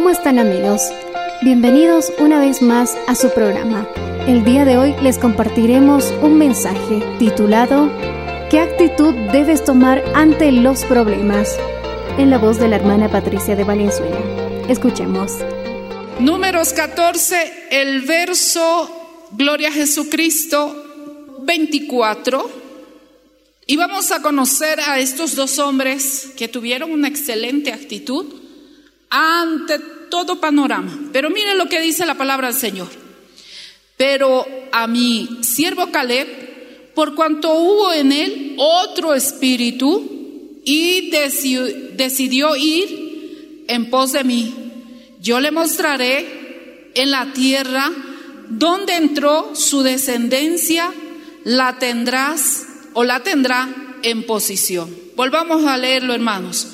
¿Cómo están amigos? Bienvenidos una vez más a su programa. El día de hoy les compartiremos un mensaje titulado ¿Qué actitud debes tomar ante los problemas? En la voz de la hermana Patricia de Valenzuela. Escuchemos. Números 14, el verso Gloria a Jesucristo 24. Y vamos a conocer a estos dos hombres que tuvieron una excelente actitud ante todo panorama. Pero miren lo que dice la palabra del Señor. Pero a mi siervo Caleb, por cuanto hubo en él otro espíritu y deci- decidió ir en pos de mí, yo le mostraré en la tierra donde entró su descendencia, la tendrás o la tendrá en posición. Volvamos a leerlo, hermanos.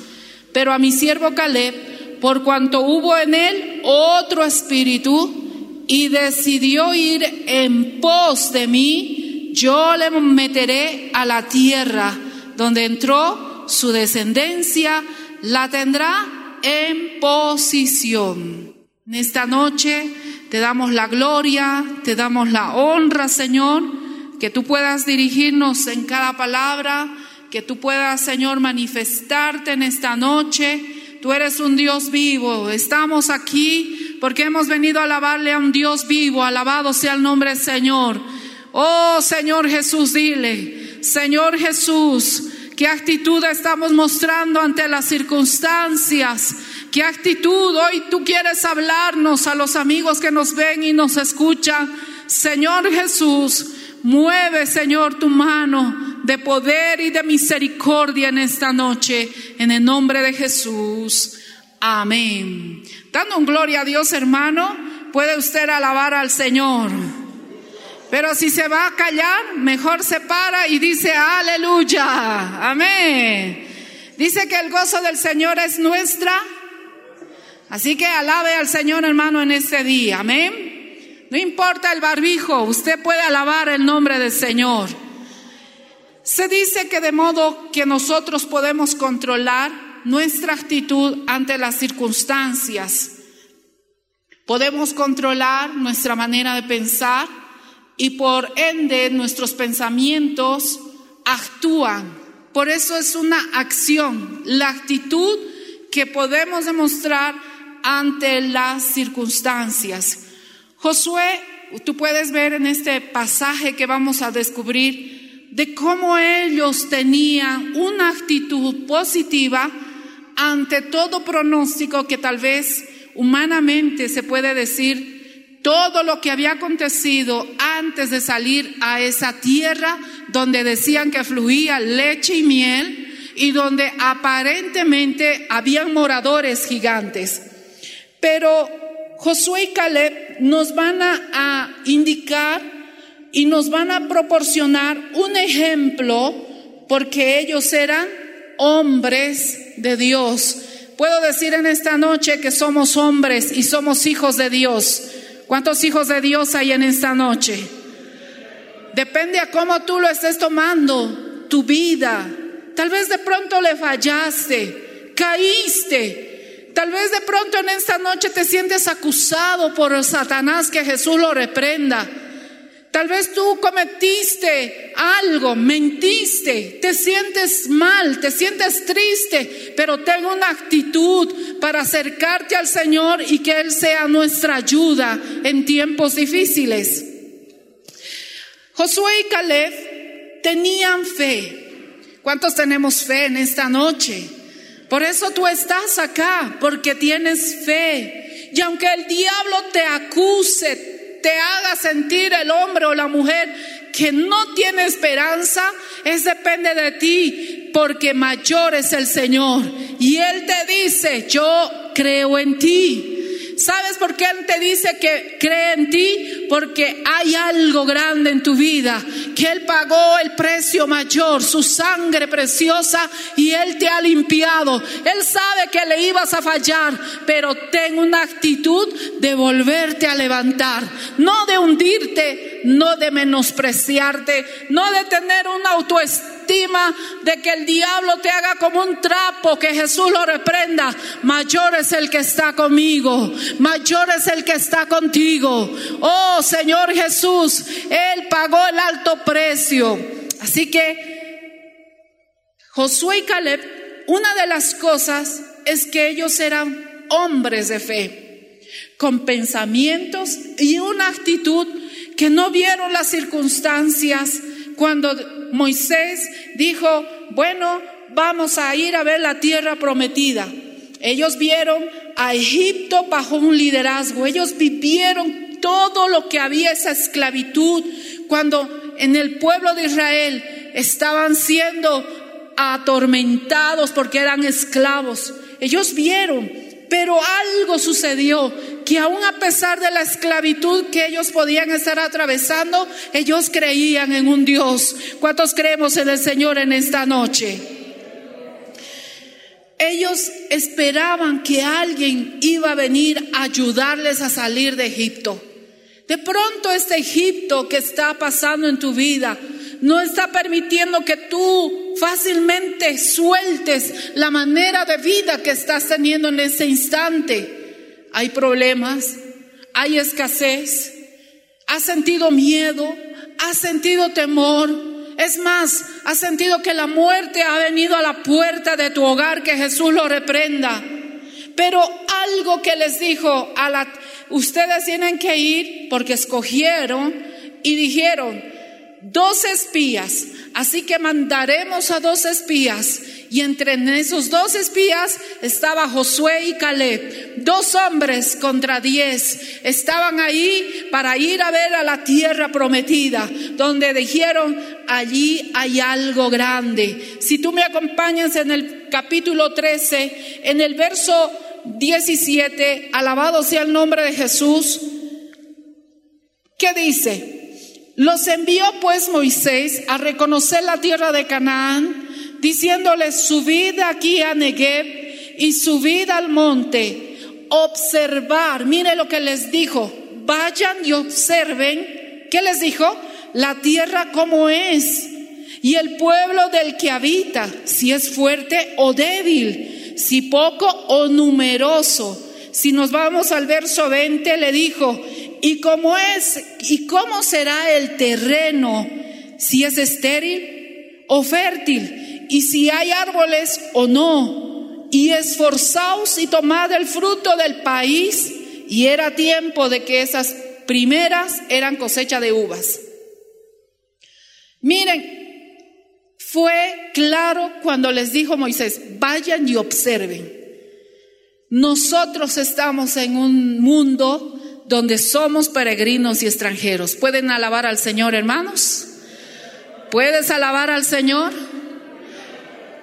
Pero a mi siervo Caleb, por cuanto hubo en él otro espíritu y decidió ir en pos de mí, yo le meteré a la tierra donde entró su descendencia, la tendrá en posición. En esta noche te damos la gloria, te damos la honra, Señor, que tú puedas dirigirnos en cada palabra, que tú puedas, Señor, manifestarte en esta noche. Tú eres un Dios vivo. Estamos aquí porque hemos venido a alabarle a un Dios vivo. Alabado sea el nombre del Señor. Oh Señor Jesús, dile, Señor Jesús, ¿qué actitud estamos mostrando ante las circunstancias? ¿Qué actitud hoy tú quieres hablarnos a los amigos que nos ven y nos escuchan? Señor Jesús, mueve, Señor, tu mano de poder y de misericordia en esta noche, en el nombre de Jesús. Amén. Dando un gloria a Dios, hermano, puede usted alabar al Señor. Pero si se va a callar, mejor se para y dice aleluya. Amén. Dice que el gozo del Señor es nuestra. Así que alabe al Señor, hermano, en este día. Amén. No importa el barbijo, usted puede alabar el nombre del Señor. Se dice que de modo que nosotros podemos controlar nuestra actitud ante las circunstancias. Podemos controlar nuestra manera de pensar y por ende nuestros pensamientos actúan. Por eso es una acción, la actitud que podemos demostrar ante las circunstancias. Josué, tú puedes ver en este pasaje que vamos a descubrir de cómo ellos tenían una actitud positiva ante todo pronóstico que tal vez humanamente se puede decir todo lo que había acontecido antes de salir a esa tierra donde decían que fluía leche y miel y donde aparentemente habían moradores gigantes. Pero Josué y Caleb nos van a, indicar y nos van a proporcionar un ejemplo porque ellos eran hombres de Dios. Puedo decir en esta noche que somos hombres y somos hijos de Dios. ¿Cuántos hijos de Dios hay en esta noche? Depende a cómo tú lo estés tomando, tu vida. Tal vez de pronto le fallaste, caíste. Tal vez de pronto en esta noche te sientes acusado por Satanás, que Jesús lo reprenda. Tal vez tú cometiste algo, mentiste, te sientes mal, te sientes triste, pero ten una actitud para acercarte al Señor y que Él sea nuestra ayuda en tiempos difíciles. Josué y Caleb tenían fe. ¿Cuántos tenemos fe en esta noche? Por eso tú estás acá, porque tienes fe. Y aunque el diablo te acuse, te haga sentir el hombre o la mujer que no tiene esperanza, es depende de ti, porque mayor es el Señor. Y Él te dice, yo creo en ti. ¿Sabes por qué Él te dice que cree en ti? Porque hay algo grande en tu vida, que Él pagó el precio mayor, su sangre preciosa, y Él te ha limpiado. Él sabe que le ibas a fallar, pero ten una actitud de volverte a levantar, no de hundirte, no de menospreciarte, no de tener una autoestima de que el diablo te haga como un trapo, que Jesús lo reprenda. Mayor es el que está conmigo, mayor es el que está contigo. Oh Señor Jesús, Él pagó el alto precio. Así que Josué y Caleb, una de las cosas es que ellos eran hombres de fe, con pensamientos y una actitud que no vieron las circunstancias cuando Moisés dijo, bueno, vamos a ir a ver la tierra prometida. Ellos vieron a Egipto bajo un liderazgo, ellos vivieron todo lo que había esa esclavitud cuando en el pueblo de Israel estaban siendo atormentados porque eran esclavos. Ellos vieron, pero algo sucedió que aún a pesar de la esclavitud que ellos podían estar atravesando, ellos creían en un Dios. ¿Cuántos creemos en el Señor en esta noche? Ellos esperaban que alguien iba a venir a ayudarles a salir de Egipto. De pronto este Egipto que está pasando en tu vida no está permitiendo que tú fácilmente sueltes la manera de vida que estás teniendo en ese instante hay problemas, hay escasez, has sentido miedo, has sentido temor. Es más, has sentido que la muerte ha venido a la puerta de tu hogar, que Jesús lo reprenda. Pero algo que les dijo a la, ustedes tienen que ir porque escogieron y dijeron, dos espías, así que mandaremos a dos espías y entre esos dos espías estaba Josué y Caleb, dos hombres contra diez. Estaban ahí para ir a ver a la tierra prometida, donde dijeron, allí hay algo grande. Si tú me acompañas en el capítulo 13, en el verso 17, alabado sea el nombre de Jesús, ¿qué dice? Los envió pues Moisés a reconocer la tierra de Canaán diciéndoles, subid aquí a Negev y subid al monte, observar, mire lo que les dijo, vayan y observen, ¿qué les dijo? La tierra como es y el pueblo del que habita, si es fuerte o débil, si poco o numeroso. Si nos vamos al verso 20, le dijo, ¿y cómo es? ¿Y cómo será el terreno? Si es estéril o fértil y si hay árboles o no, y esforzaos y tomad el fruto del país, y era tiempo de que esas primeras eran cosecha de uvas. Miren, fue claro cuando les dijo Moisés, vayan y observen. Nosotros estamos en un mundo donde somos peregrinos y extranjeros. ¿Pueden alabar al Señor, hermanos? ¿Puedes alabar al Señor?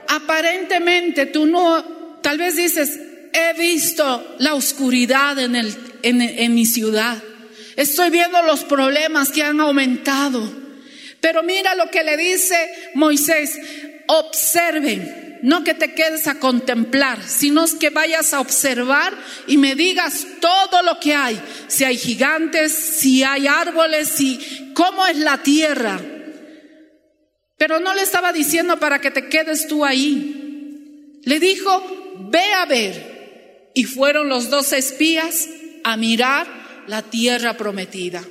aparentemente tú no, tal vez dices, he visto la oscuridad en, el, en, en mi ciudad, estoy viendo los problemas que han aumentado, pero mira lo que le dice Moisés, observen, no que te quedes a contemplar, sino que vayas a observar y me digas todo lo que hay, si hay gigantes, si hay árboles, si cómo es la tierra. Pero no le estaba diciendo para que te quedes tú ahí. Le dijo, ve a ver. Y fueron los dos espías a mirar la tierra prometida.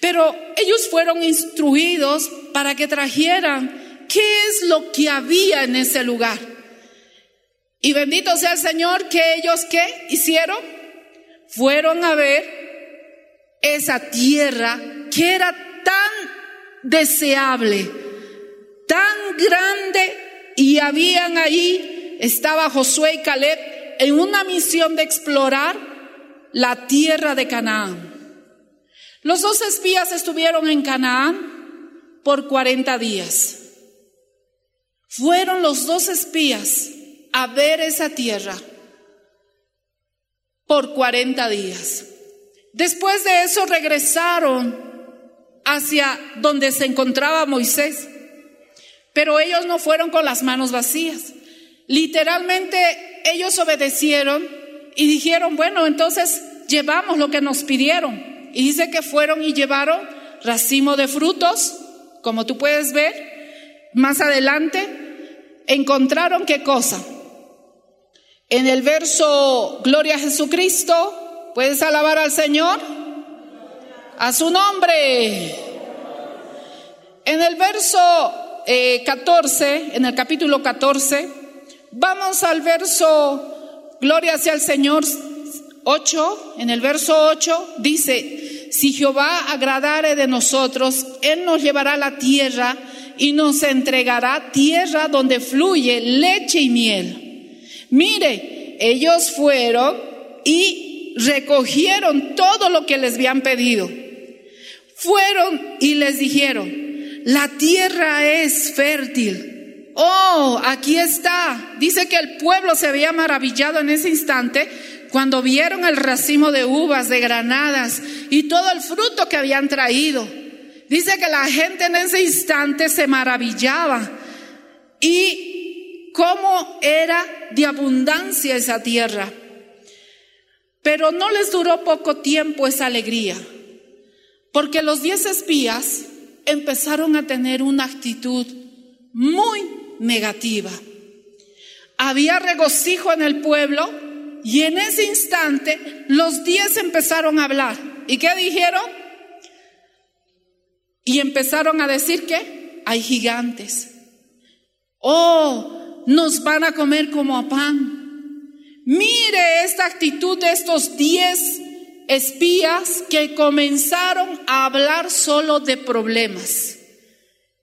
Pero ellos fueron instruidos para que trajeran lo que había en ese lugar. Y bendito sea el Señor que ellos qué hicieron? Fueron a ver esa tierra que era tan deseable, tan grande y habían ahí, estaba Josué y Caleb en una misión de explorar la tierra de Canaán. Los dos espías estuvieron en Canaán por 40 días. Fueron los dos espías a ver esa tierra por 40 días. Después de eso regresaron hacia donde se encontraba Moisés, pero ellos no fueron con las manos vacías. Literalmente ellos obedecieron y dijeron, bueno, entonces llevamos lo que nos pidieron. Y dice que fueron y llevaron racimo de frutos, como tú puedes ver. Más adelante, encontraron qué cosa. En el verso Gloria a Jesucristo, ¿puedes alabar al Señor? A su nombre. En el verso 14, eh, en el capítulo 14, vamos al verso Gloria sea el Señor 8, en el verso 8 dice, si Jehová agradare de nosotros, Él nos llevará a la tierra y nos entregará tierra donde fluye leche y miel. Mire, ellos fueron y recogieron todo lo que les habían pedido. Fueron y les dijeron, la tierra es fértil. Oh, aquí está. Dice que el pueblo se había maravillado en ese instante cuando vieron el racimo de uvas, de granadas y todo el fruto que habían traído. Dice que la gente en ese instante se maravillaba y cómo era de abundancia esa tierra. Pero no les duró poco tiempo esa alegría, porque los diez espías empezaron a tener una actitud muy negativa. Había regocijo en el pueblo, y en ese instante los diez empezaron a hablar. ¿Y qué dijeron? Y empezaron a decir que hay gigantes. Oh, nos van a comer como a pan. Mire esta actitud de estos diez espías que comenzaron a hablar solo de problemas,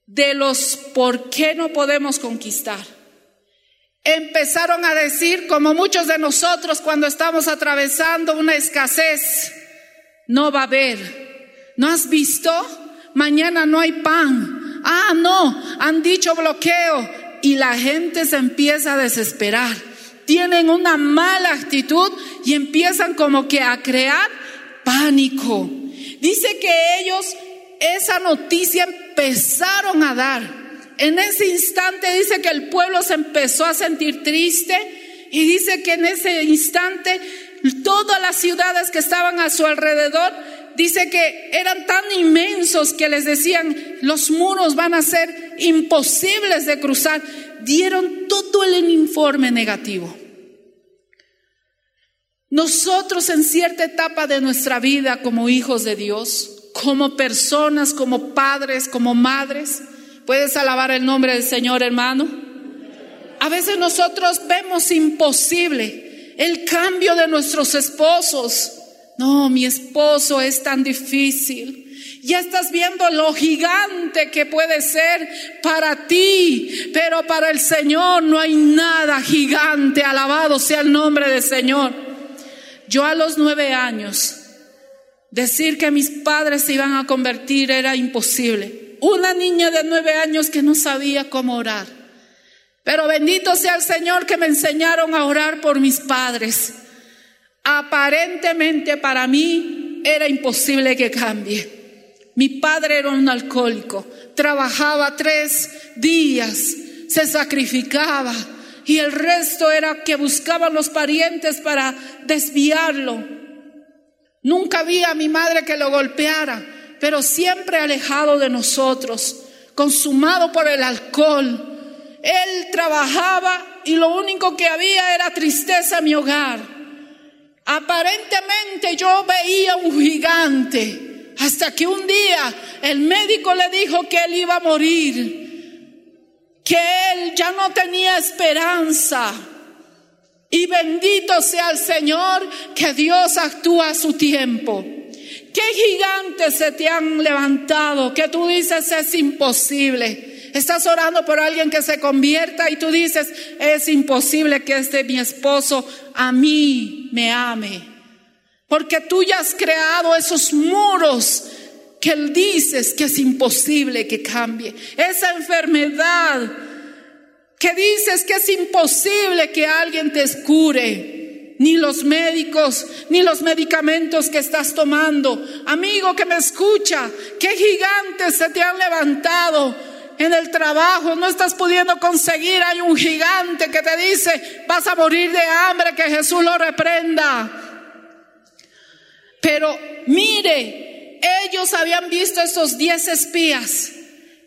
de los por qué no podemos conquistar. Empezaron a decir, como muchos de nosotros cuando estamos atravesando una escasez, no va a haber. ¿No has visto? Mañana no hay pan. Ah, no, han dicho bloqueo y la gente se empieza a desesperar. Tienen una mala actitud y empiezan como que a crear pánico. Dice que ellos esa noticia empezaron a dar en ese instante dice que el pueblo se empezó a sentir triste y dice que en ese instante todas las ciudades que estaban a su alrededor, dice que eran tan inmensos que les decían, los muros van a ser imposibles de cruzar. Dieron todo el informe negativo. Nosotros en cierta etapa de nuestra vida como hijos de Dios, como personas, como padres, como madres, ¿Puedes alabar el nombre del Señor, hermano? A veces nosotros vemos imposible el cambio de nuestros esposos. No, mi esposo es tan difícil. Ya estás viendo lo gigante que puede ser para ti, pero para el Señor no hay nada gigante. Alabado sea el nombre del Señor. Yo a los nueve años, decir que mis padres se iban a convertir era imposible una niña de nueve años que no sabía cómo orar. Pero bendito sea el Señor que me enseñaron a orar por mis padres. Aparentemente para mí era imposible que cambie. Mi padre era un alcohólico, trabajaba tres días, se sacrificaba, y el resto era que buscaban los parientes para desviarlo. Nunca vi a mi madre que lo golpeara, pero siempre alejado de nosotros, consumado por el alcohol. Él trabajaba y lo único que había era tristeza en mi hogar. Aparentemente yo veía un gigante hasta que un día el médico le dijo que él iba a morir, que él ya no tenía esperanza. Y bendito sea el Señor que Dios actúa a su tiempo. ¿Qué gigantes se te han levantado que tú dices es imposible? Estás orando por alguien que se convierta y tú dices, es imposible que este mi esposo a mí me ame. Porque tú ya has creado esos muros que él dices que es imposible que cambie. Esa enfermedad que dices que es imposible que alguien te cure ni los médicos, ni los medicamentos que estás tomando. Amigo que me escucha, qué gigantes se te han levantado en el trabajo, no estás pudiendo conseguir, hay un gigante que te dice, vas a morir de hambre, que Jesús lo reprenda. Pero mire, ellos habían visto esos diez espías,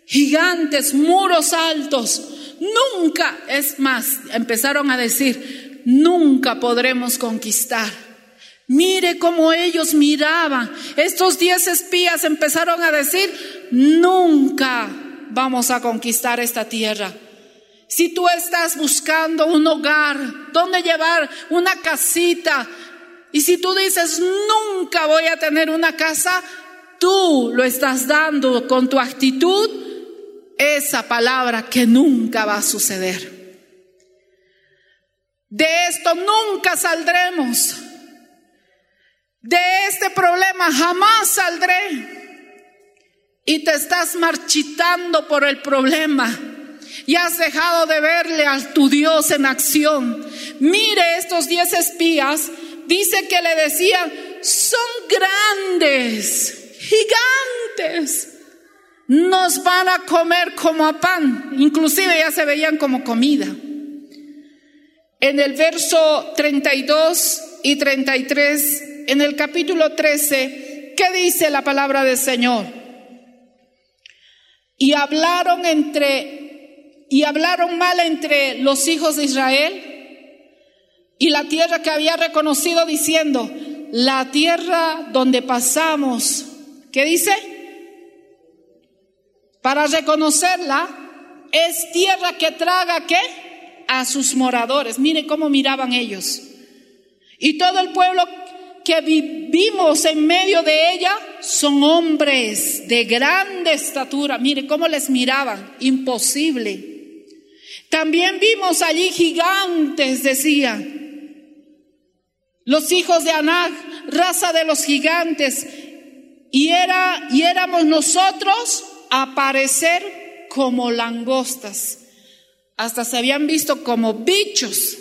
gigantes, muros altos. Nunca, es más, empezaron a decir, nunca podremos conquistar. Mire cómo ellos miraban. Estos diez espías empezaron a decir, nunca vamos a conquistar esta tierra. Si tú estás buscando un hogar, donde llevar una casita, y si tú dices, nunca voy a tener una casa, tú lo estás dando con tu actitud esa palabra que nunca va a suceder. De esto nunca saldremos. De este problema jamás saldré y te estás marchitando por el problema y has dejado de verle a tu Dios en acción. Mire estos diez espías, dice que le decían, son grandes, gigantes, nos van a comer como a pan, inclusive ya se veían como comida. En el verso 32 y 33, en el capítulo 13, ¿qué dice la palabra del Señor? Y hablaron entre y hablaron mal entre los hijos de Israel y la tierra que había reconocido diciendo, la tierra donde pasamos, ¿qué dice? Para reconocerla es tierra que traga qué? A sus moradores. Mire cómo miraban ellos. Y todo el pueblo que vivimos en medio de ella son hombres de grande estatura. Mire cómo les miraban, imposible. También vimos allí gigantes, decían. Los hijos de Anak, raza de los gigantes. Y, era, y éramos nosotros a parecer como langostas. Hasta se habían visto como bichos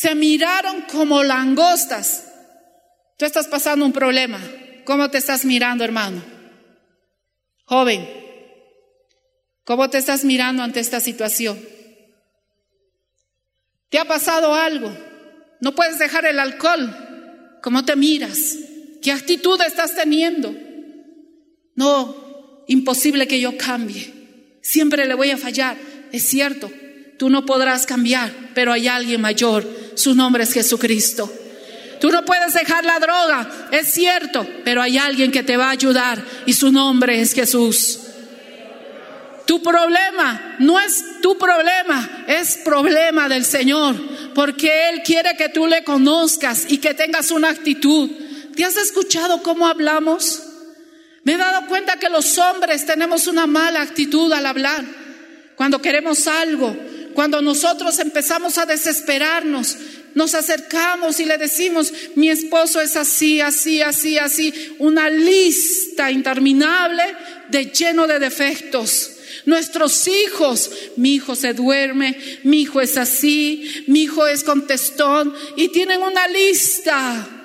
se miraron como langostas. Tú estás pasando un problema. ¿Cómo te estás mirando, hermano? Joven, ¿cómo te estás mirando ante esta situación? ¿Te ha pasado algo? No puedes dejar el alcohol. ¿Cómo te miras? ¿Qué actitud estás teniendo? No, imposible que yo cambie. Siempre le voy a fallar. Es cierto, tú no podrás cambiar, pero hay alguien mayor su nombre es Jesucristo. Tú no puedes dejar la droga, es cierto, pero hay alguien que te va a ayudar y su nombre es Jesús. Tu problema no es tu problema, es problema del Señor, porque Él quiere que tú le conozcas y que tengas una actitud. ¿Te has escuchado cómo hablamos? Me he dado cuenta que los hombres tenemos una mala actitud al hablar. Cuando queremos algo, cuando nosotros empezamos a desesperarnos, nos acercamos y le decimos, mi esposo es así, así, así, así, una lista interminable de lleno de defectos. Nuestros hijos, mi hijo se duerme, mi hijo es así, mi hijo es contestón y tienen una lista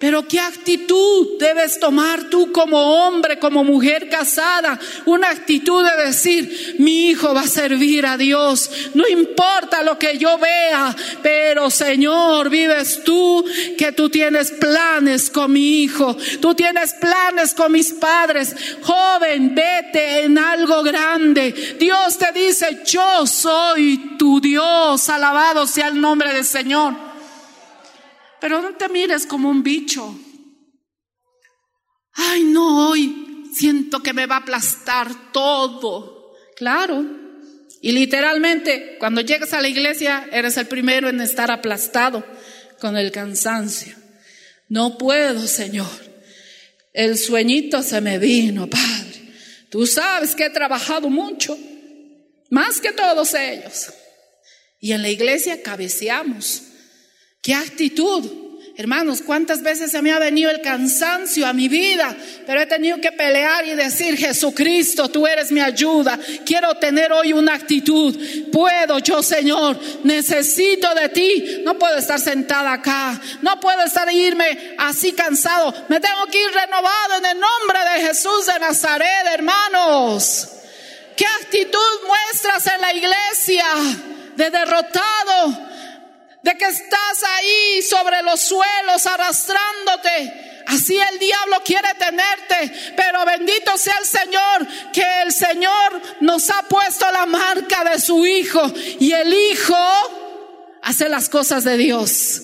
Pero qué actitud debes tomar tú como hombre, como mujer casada. Una actitud de decir, mi hijo va a servir a Dios. No importa lo que yo vea, pero Señor, vives tú que tú tienes planes con mi hijo. Tú tienes planes con mis padres. Joven, vete en algo grande. Dios te dice, yo soy tu Dios. Alabado sea el nombre del Señor. Pero no te mires como un bicho. Ay, no, hoy siento que me va a aplastar todo. Claro. Y literalmente, cuando llegas a la iglesia, eres el primero en estar aplastado con el cansancio. No puedo, Señor. El sueñito se me vino, Padre. Tú sabes que he trabajado mucho, más que todos ellos. Y en la iglesia cabeceamos ¿Qué actitud? Hermanos, ¿cuántas veces se me ha venido el cansancio a mi vida? Pero he tenido que pelear y decir, Jesucristo, tú eres mi ayuda. Quiero tener hoy una actitud. Puedo yo, Señor, necesito de ti. No puedo estar sentada acá. No puedo estar irme así cansado. Me tengo que ir renovado en el nombre de Jesús de Nazaret, hermanos. ¿Qué actitud muestras en la iglesia de derrotado? De que estás ahí sobre los suelos arrastrándote. Así el diablo quiere tenerte, pero bendito sea el Señor, que el Señor nos ha puesto la marca de su Hijo y el Hijo hace las cosas de Dios.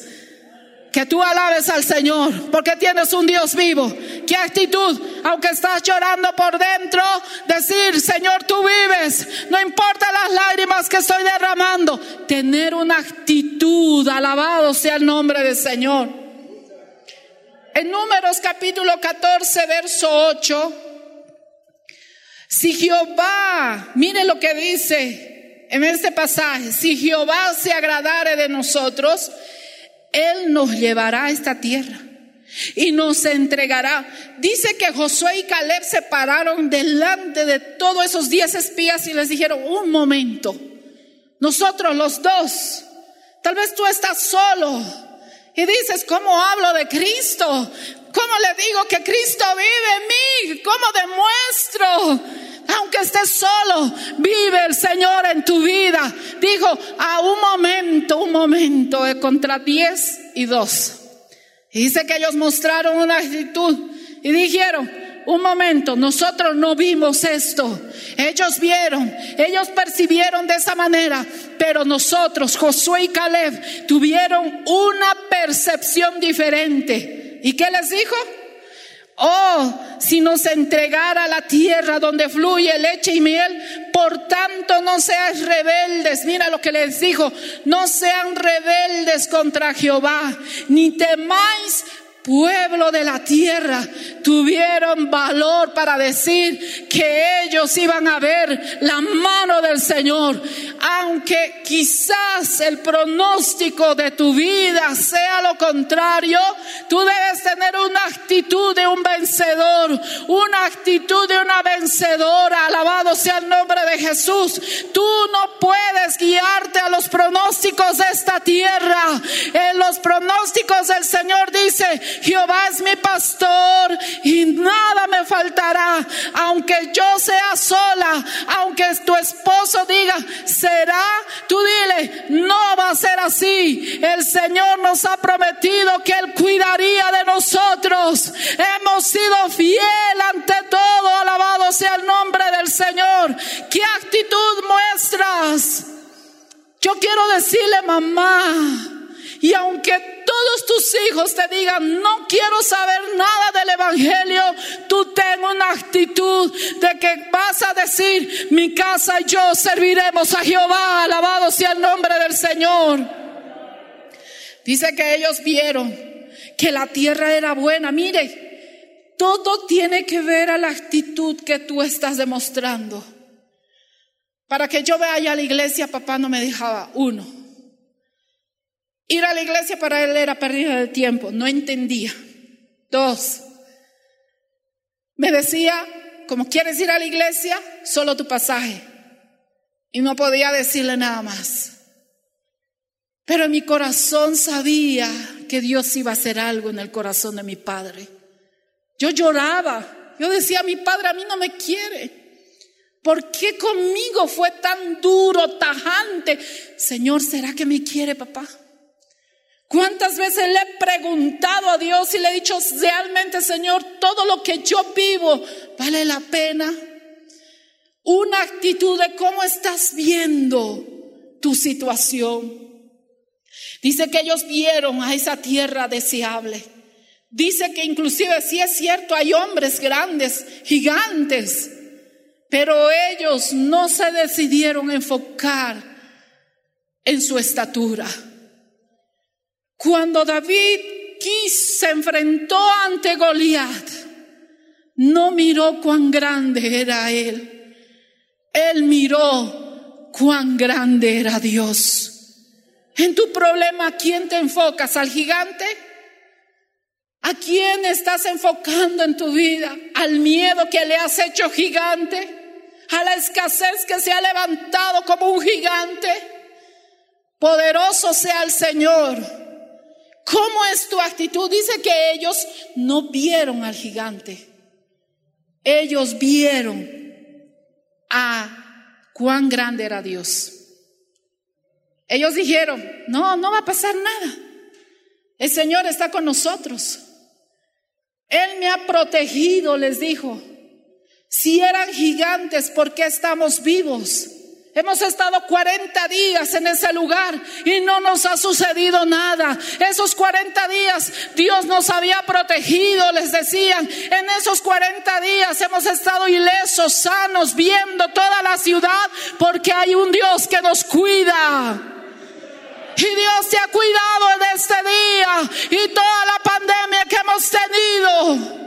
Que tú alabes al Señor, porque tienes un Dios vivo. ¿Qué actitud? Aunque estás llorando por dentro, decir, Señor, tú vives. No importa las lágrimas que estoy derramando. Tener una actitud, alabado sea el nombre del Señor. En Números capítulo 14, verso 8. Si Jehová, mire lo que dice en este pasaje, si Jehová se agradare de nosotros, él nos llevará a esta tierra y nos entregará. Dice que Josué y Caleb se pararon delante de todos esos diez espías y les dijeron, un momento, nosotros los dos, tal vez tú estás solo y dices, ¿cómo hablo de Cristo? ¿Cómo le digo que Cristo vive en mí? ¿Cómo demuestro? Aunque estés solo, vive el Señor en tu vida. Dijo, a un momento, un momento, de contra diez y dos. Y dice que ellos mostraron una actitud y dijeron, un momento, nosotros no vimos esto. Ellos vieron, ellos percibieron de esa manera, pero nosotros, Josué y Caleb, tuvieron una percepción diferente. ¿Y qué les dijo? Oh, si nos entregara la tierra donde fluye leche y miel, por tanto no seas rebeldes. Mira lo que les dijo, no sean rebeldes contra Jehová, ni temáis pueblo de la tierra tuvieron valor para decir que ellos iban a ver la mano del Señor. Aunque quizás el pronóstico de tu vida sea lo contrario, tú debes tener una actitud de un vencedor, una actitud de una vencedora. Alabado sea el nombre de Jesús. Tú no puedes guiarte a los pronósticos de esta tierra. En los pronósticos del Señor dice, Jehová es mi pastor y nada me faltará. Aunque yo sea sola, aunque tu esposo diga, será, tú dile, no va a ser así. El Señor nos ha prometido que Él cuidaría de nosotros. Hemos sido fiel ante todo. Alabado sea el nombre del Señor. ¿Qué actitud muestras? Yo quiero decirle, mamá, y aunque todos tus hijos te digan, no quiero saber nada del Evangelio, tú ten una actitud de que vas a decir, mi casa y yo serviremos a Jehová, alabado sea el nombre del Señor. Dice que ellos vieron que la tierra era buena. Mire, todo tiene que ver a la actitud que tú estás demostrando. Para que yo vaya a la iglesia, papá no me dejaba uno. Ir a la iglesia para él era pérdida de tiempo, no entendía. Dos, me decía, como quieres ir a la iglesia, solo tu pasaje. Y no podía decirle nada más. Pero mi corazón sabía que Dios iba a hacer algo en el corazón de mi padre. Yo lloraba, yo decía, mi padre a mí no me quiere. ¿Por qué conmigo fue tan duro, tajante? Señor, ¿será que me quiere papá? ¿Cuántas veces le he preguntado a Dios y le he dicho, realmente Señor, todo lo que yo vivo vale la pena? Una actitud de cómo estás viendo tu situación. Dice que ellos vieron a esa tierra deseable. Dice que inclusive si es cierto, hay hombres grandes, gigantes, pero ellos no se decidieron enfocar en su estatura. Cuando David se enfrentó ante Goliat, no miró cuán grande era él. Él miró cuán grande era Dios. En tu problema, ¿a quién te enfocas? ¿Al gigante? ¿A quién estás enfocando en tu vida? ¿Al miedo que le has hecho gigante? ¿A la escasez que se ha levantado como un gigante? Poderoso sea el Señor. ¿Cómo es tu actitud? Dice que ellos no vieron al gigante. Ellos vieron a cuán grande era Dios. Ellos dijeron, no, no va a pasar nada. El Señor está con nosotros. Él me ha protegido, les dijo. Si eran gigantes, ¿por qué estamos vivos? Hemos estado 40 días en ese lugar y no nos ha sucedido nada. Esos 40 días Dios nos había protegido, les decían. En esos 40 días hemos estado ilesos, sanos, viendo toda la ciudad porque hay un Dios que nos cuida. Y Dios te ha cuidado en este día y toda la pandemia que hemos tenido.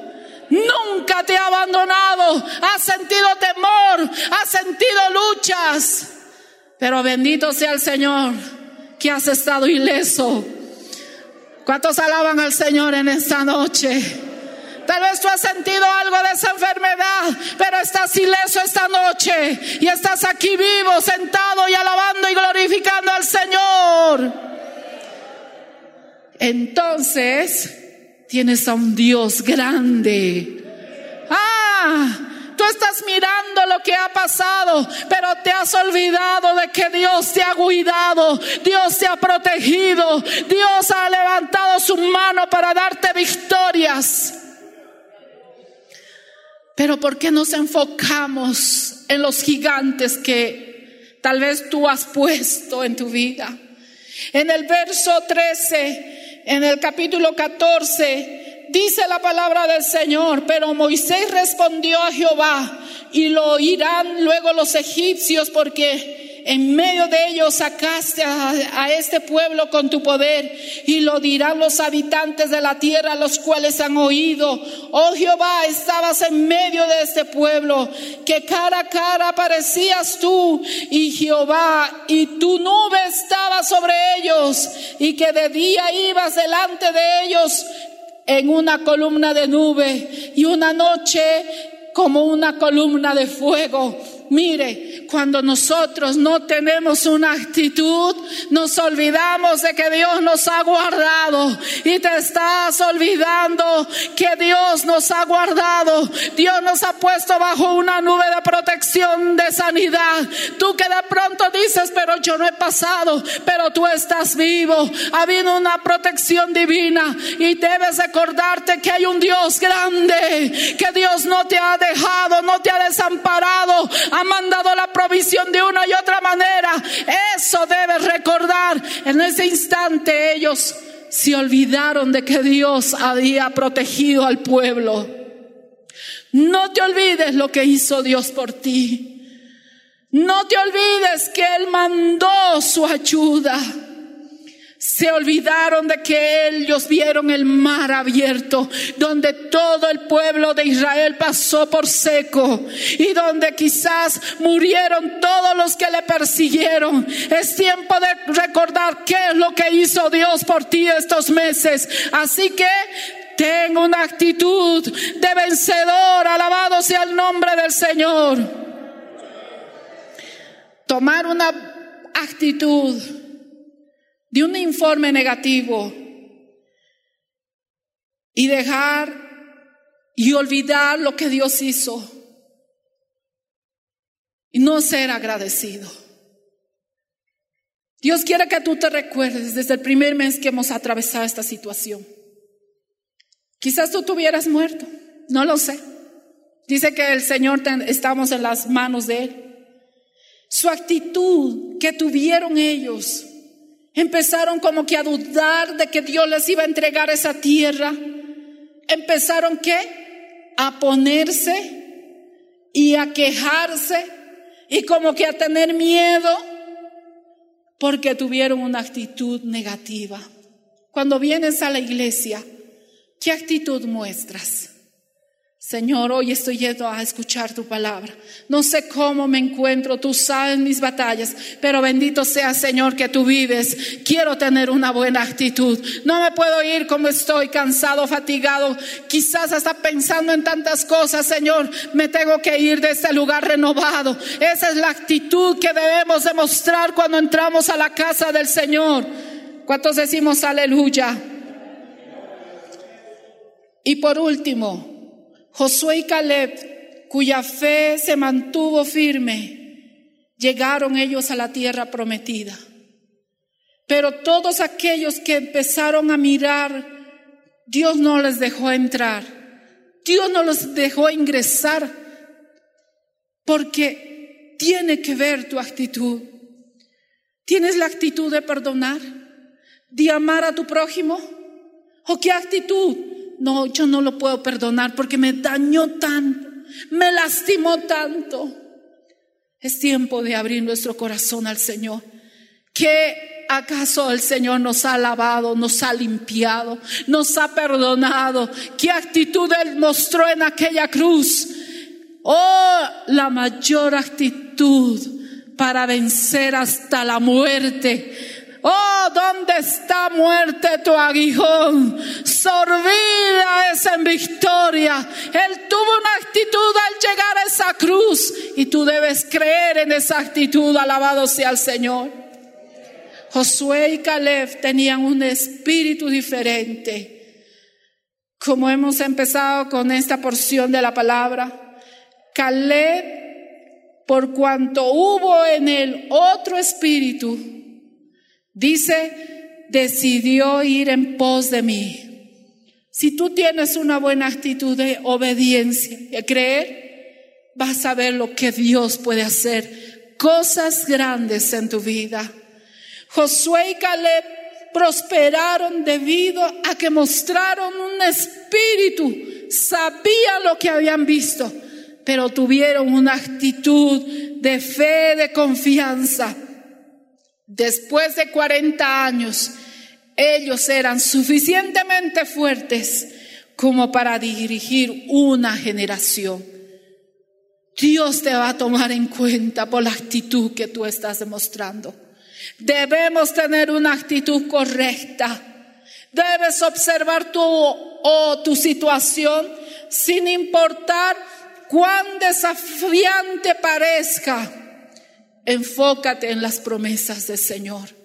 Nunca te ha abandonado. Has sentido temor, has sentido luchas. Pero bendito sea el Señor que has estado ileso. ¿Cuántos alaban al Señor en esta noche? Tal vez tú has sentido algo de esa enfermedad, pero estás ileso esta noche y estás aquí vivo, sentado y alabando y glorificando al Señor. Entonces, tienes a un Dios grande. Ah, tú estás mirando lo que ha pasado, pero te has olvidado de que Dios te ha cuidado, Dios te ha protegido, Dios ha levantado su mano para darte victorias. Pero ¿por qué nos enfocamos en los gigantes que tal vez tú has puesto en tu vida? En el verso 13, en el capítulo 14, dice la palabra del Señor, pero Moisés respondió a Jehová y lo oirán luego los egipcios porque en medio de ellos sacaste a, este pueblo con tu poder y lo dirán los habitantes de la tierra, los cuales han oído. Oh Jehová, estabas en medio de este pueblo, que cara a cara aparecías tú y Jehová, y tu nube estaba sobre ellos, y que de día ibas delante de ellos en una columna de nube y una noche como una columna de fuego. Mire, cuando nosotros no tenemos una actitud, nos olvidamos de que Dios nos ha guardado y te estás olvidando que Dios nos ha guardado. Dios nos ha puesto bajo una nube de protección, de sanidad. Tú que de pronto dices, pero yo no he pasado, pero tú estás vivo. Ha habido una protección divina y debes recordarte que hay un Dios grande, que Dios no te ha dejado, no te ha desamparado ha mandado la provisión de una y otra manera. Eso debes recordar. En ese instante ellos se olvidaron de que Dios había protegido al pueblo. No te olvides lo que hizo Dios por ti. No te olvides que Él mandó su ayuda. Se olvidaron de que ellos vieron el mar abierto, donde todo el pueblo de Israel pasó por seco y donde quizás murieron todos los que le persiguieron. Es tiempo de recordar qué es lo que hizo Dios por ti estos meses. Así que ten una actitud de vencedor, alabado sea el nombre del Señor. Tomar una actitud de un informe negativo y dejar y olvidar lo que Dios hizo y no ser agradecido. Dios quiere que tú te recuerdes desde el primer mes que hemos atravesado esta situación. Quizás tú tuvieras muerto, no lo sé. Dice que el Señor estamos en las manos de Él. Su actitud que tuvieron ellos, empezaron como que a dudar de que Dios les iba a entregar esa tierra. Empezaron qué? A ponerse y a quejarse y como que a tener miedo porque tuvieron una actitud negativa. Cuando vienes a la iglesia, ¿qué actitud muestras? Señor, hoy estoy yendo a escuchar tu palabra. No sé cómo me encuentro, tú sabes mis batallas, pero bendito sea Señor que tú vives. Quiero tener una buena actitud. No me puedo ir como estoy, cansado, fatigado, quizás hasta pensando en tantas cosas, Señor. Me tengo que ir de este lugar renovado. Esa es la actitud que debemos demostrar cuando entramos a la casa del Señor. ¿Cuántos decimos aleluya? Y por último, Josué y Caleb, cuya fe se mantuvo firme, llegaron ellos a la tierra prometida. Pero todos aquellos que empezaron a mirar, Dios no les dejó entrar. Dios no los dejó ingresar porque tiene que ver tu actitud. ¿Tienes la actitud de perdonar? ¿De amar a tu prójimo? ¿O qué actitud? No, yo no lo puedo perdonar porque me dañó tanto, me lastimó tanto. Es tiempo de abrir nuestro corazón al Señor. ¿Qué acaso el Señor nos ha lavado, nos ha limpiado, nos ha perdonado? ¿Qué actitud Él mostró en aquella cruz? Oh, la mayor actitud para vencer hasta la muerte Oh, ¿dónde está muerte tu aguijón? Sorbida en victoria. Él tuvo una actitud al llegar a esa cruz y tú debes creer en esa actitud. Alabado sea el Señor. Josué y Caleb tenían un espíritu diferente. Como hemos empezado con esta porción de la palabra, Caleb, por cuanto hubo en él otro espíritu, Dice, decidió ir en pos de mí. Si tú tienes una buena actitud de obediencia y de creer, vas a ver lo que Dios puede hacer. Cosas grandes en tu vida. Josué y Caleb prosperaron debido a que mostraron un espíritu, sabían lo que habían visto, pero tuvieron una actitud de fe, de confianza. Después de 40 años, ellos eran suficientemente fuertes como para dirigir una generación. Dios te va a tomar en cuenta por la actitud que tú estás demostrando. Debemos tener una actitud correcta. Debes observar tu o tu situación sin importar cuán desafiante parezca Enfócate en las promesas del Señor.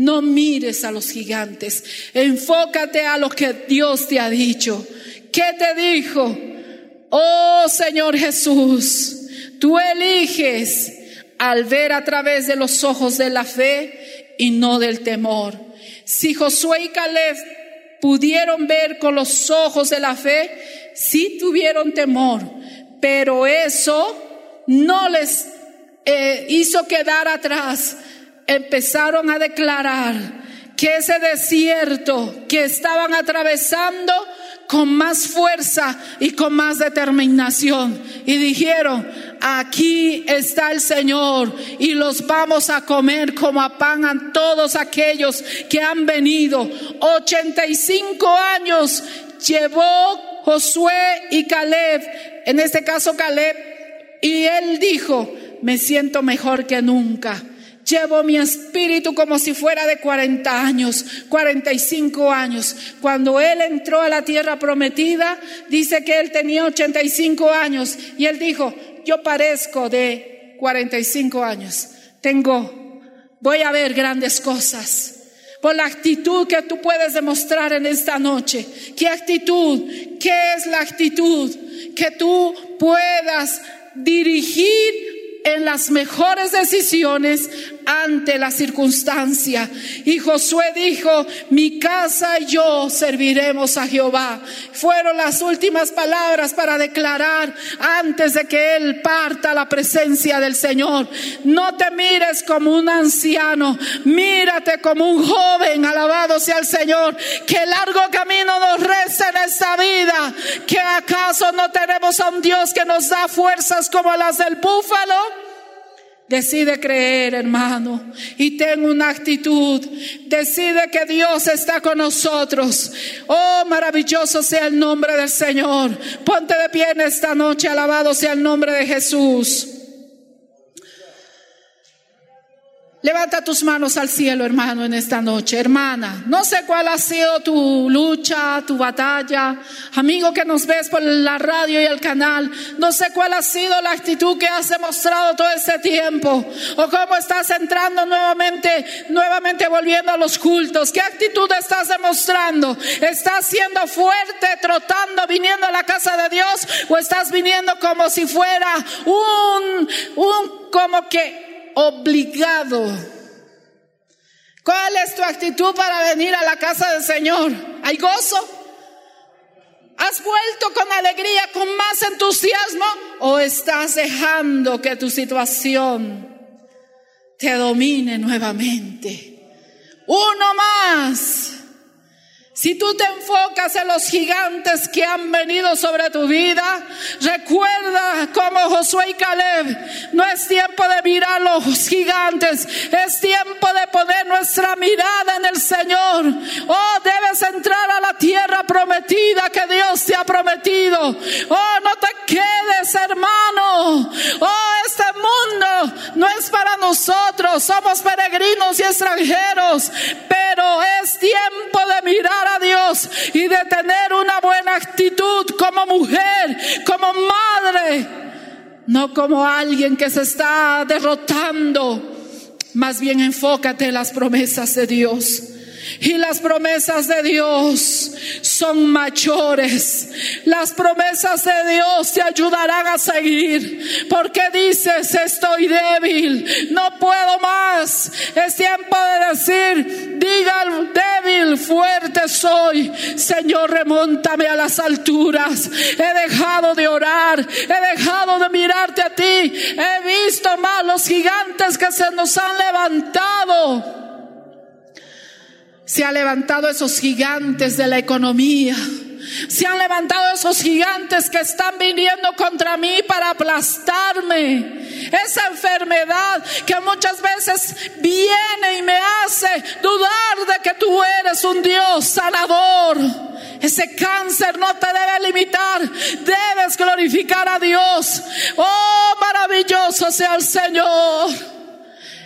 No mires a los gigantes. Enfócate a lo que Dios te ha dicho. ¿Qué te dijo? Oh Señor Jesús, tú eliges al ver a través de los ojos de la fe y no del temor. Si Josué y Caleb pudieron ver con los ojos de la fe, sí tuvieron temor, pero eso no les eh, hizo quedar atrás, empezaron a declarar que ese desierto que estaban atravesando con más fuerza y con más determinación. Y dijeron, aquí está el Señor y los vamos a comer como a pan a todos aquellos que han venido. 85 años llevó Josué y Caleb, en este caso Caleb, y él dijo, me siento mejor que nunca. Llevo mi espíritu como si fuera de 40 años, 45 años. Cuando él entró a la tierra prometida, dice que él tenía 85 años y él dijo, yo parezco de 45 años. Tengo, voy a ver grandes cosas. por la actitud que tú puedes demostrar en esta noche. ¿Qué actitud? ¿Qué es la actitud? Que tú puedas dirigir en las mejores decisiones ante la circunstancia. Y Josué dijo, mi casa y yo serviremos a Jehová. Fueron las últimas palabras para declarar antes de que él parta la presencia del Señor. No te mires como un anciano, mírate como un joven, alabado sea el Señor. Que largo camino nos resta en esta vida. Que acaso no tenemos a un Dios que nos da fuerzas como las del búfalo. Decide creer, hermano, y ten una actitud. Decide que Dios está con nosotros. Oh, maravilloso sea el nombre del Señor. Ponte de pie en esta noche, alabado sea el nombre de Jesús. Levanta tus manos al cielo, hermano, en esta noche. Hermana, no sé cuál ha sido tu lucha, tu batalla. Amigo que nos ves por la radio y el canal, no sé cuál ha sido la actitud que has demostrado todo este tiempo. O cómo estás entrando nuevamente, nuevamente volviendo a los cultos. ¿Qué actitud estás demostrando? ¿Estás siendo fuerte, trotando, viniendo a la casa de Dios? ¿O estás viniendo como si fuera un, un, como que obligado. ¿Cuál es tu actitud para venir a la casa del Señor? ¿Hay gozo? ¿Has vuelto con alegría, con más entusiasmo? ¿O estás dejando que tu situación te domine nuevamente? Uno más. Si tú te enfocas en los gigantes que han venido sobre tu vida, recuerda como Josué y Caleb, no es tiempo de mirar los gigantes, es tiempo de poner nuestra mirada en el Señor. Oh, debes entrar a la tierra prometida que Dios te ha prometido. Oh, no te quedes, hermano. Oh, este mundo no es para nosotros, somos peregrinos y extranjeros, pero es tiempo de mirar Dios y de tener una buena actitud como mujer, como madre, no como alguien que se está derrotando. Más bien enfócate en las promesas de Dios. Y las promesas de Dios son mayores. Las promesas de Dios te ayudarán a seguir. Porque dices, estoy débil, no puedo más. Es tiempo de decir, diga débil, fuerte soy. Señor, remóntame a las alturas. He dejado de orar, he dejado de mirarte a ti. He visto más los gigantes que se nos han levantado se han levantado esos gigantes de la economía. Se han levantado esos gigantes que están viniendo contra mí para aplastarme. Esa enfermedad que muchas veces viene y me hace dudar de que tú eres un Dios sanador. Ese cáncer no te debe limitar. Debes glorificar a Dios. Oh, maravilloso sea el Señor.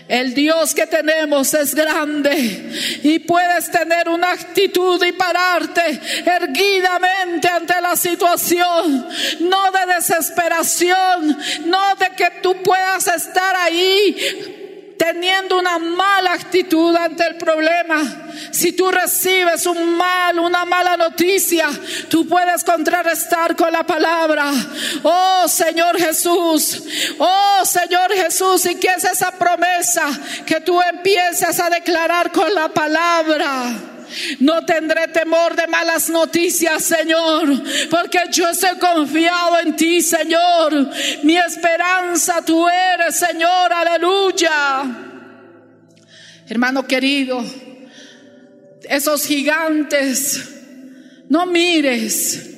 El Dios que tenemos es grande y puedes tener una actitud y pararte erguidamente ante la situación, no de desesperación, no de que tú puedas estar ahí teniendo una mala actitud ante el problema. Si tú recibes un mal, una mala noticia, tú puedes contrarrestar con la palabra. Oh Señor Jesús, oh Señor Jesús, y que es esa promesa que tú empiezas a declarar con la palabra. No tendré temor de malas noticias, Señor, porque yo estoy confiado en ti, Señor. Mi esperanza tú eres, Señor, aleluya. Hermano querido, esos gigantes, no mires.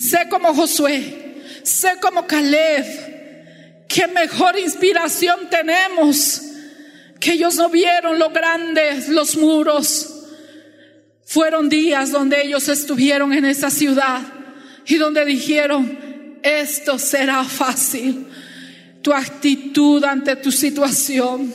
Sé como Josué, sé como Caleb. Qué mejor inspiración tenemos. Que ellos no vieron lo grandes, los muros fueron días donde ellos estuvieron en esa ciudad y donde dijeron, esto será fácil. Tu actitud ante tu situación,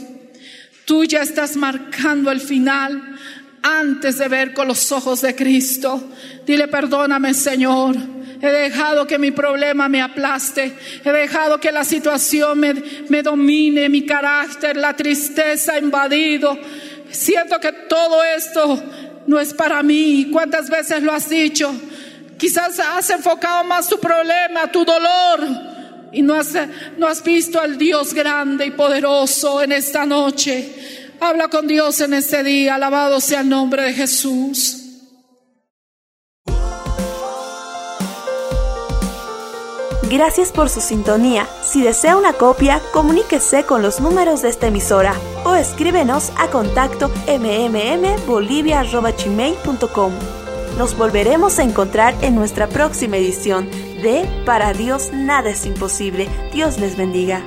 tú ya estás marcando el final antes de ver con los ojos de Cristo. Dile, perdóname Señor. He dejado que mi problema me aplaste. He dejado que la situación me, me domine, mi carácter, la tristeza invadido siento que todo esto no es para mí. ¿Cuántas veces lo has dicho? Quizás has enfocado más tu problema, tu dolor, y no has, no has visto al Dios grande y poderoso en esta noche. Habla con Dios en este día, alabado sea el nombre de Jesús. Gracias por su sintonía. Si desea una copia, comuníquese con los números de esta emisora o escríbenos a contacto mmmbolivia.com. Nos volveremos a encontrar en nuestra próxima edición de Para Dios nada es imposible. Dios les bendiga.